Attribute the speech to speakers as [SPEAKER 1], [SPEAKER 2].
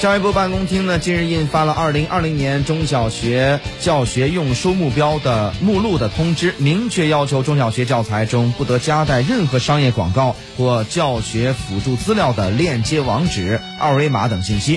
[SPEAKER 1] 教育部办公厅呢，近日印发了二零二零年中小学教学用书目标的目录的通知，明确要求中小学教材中不得夹带任何商业广告或教学辅助资料的链接网址、二维码等信息。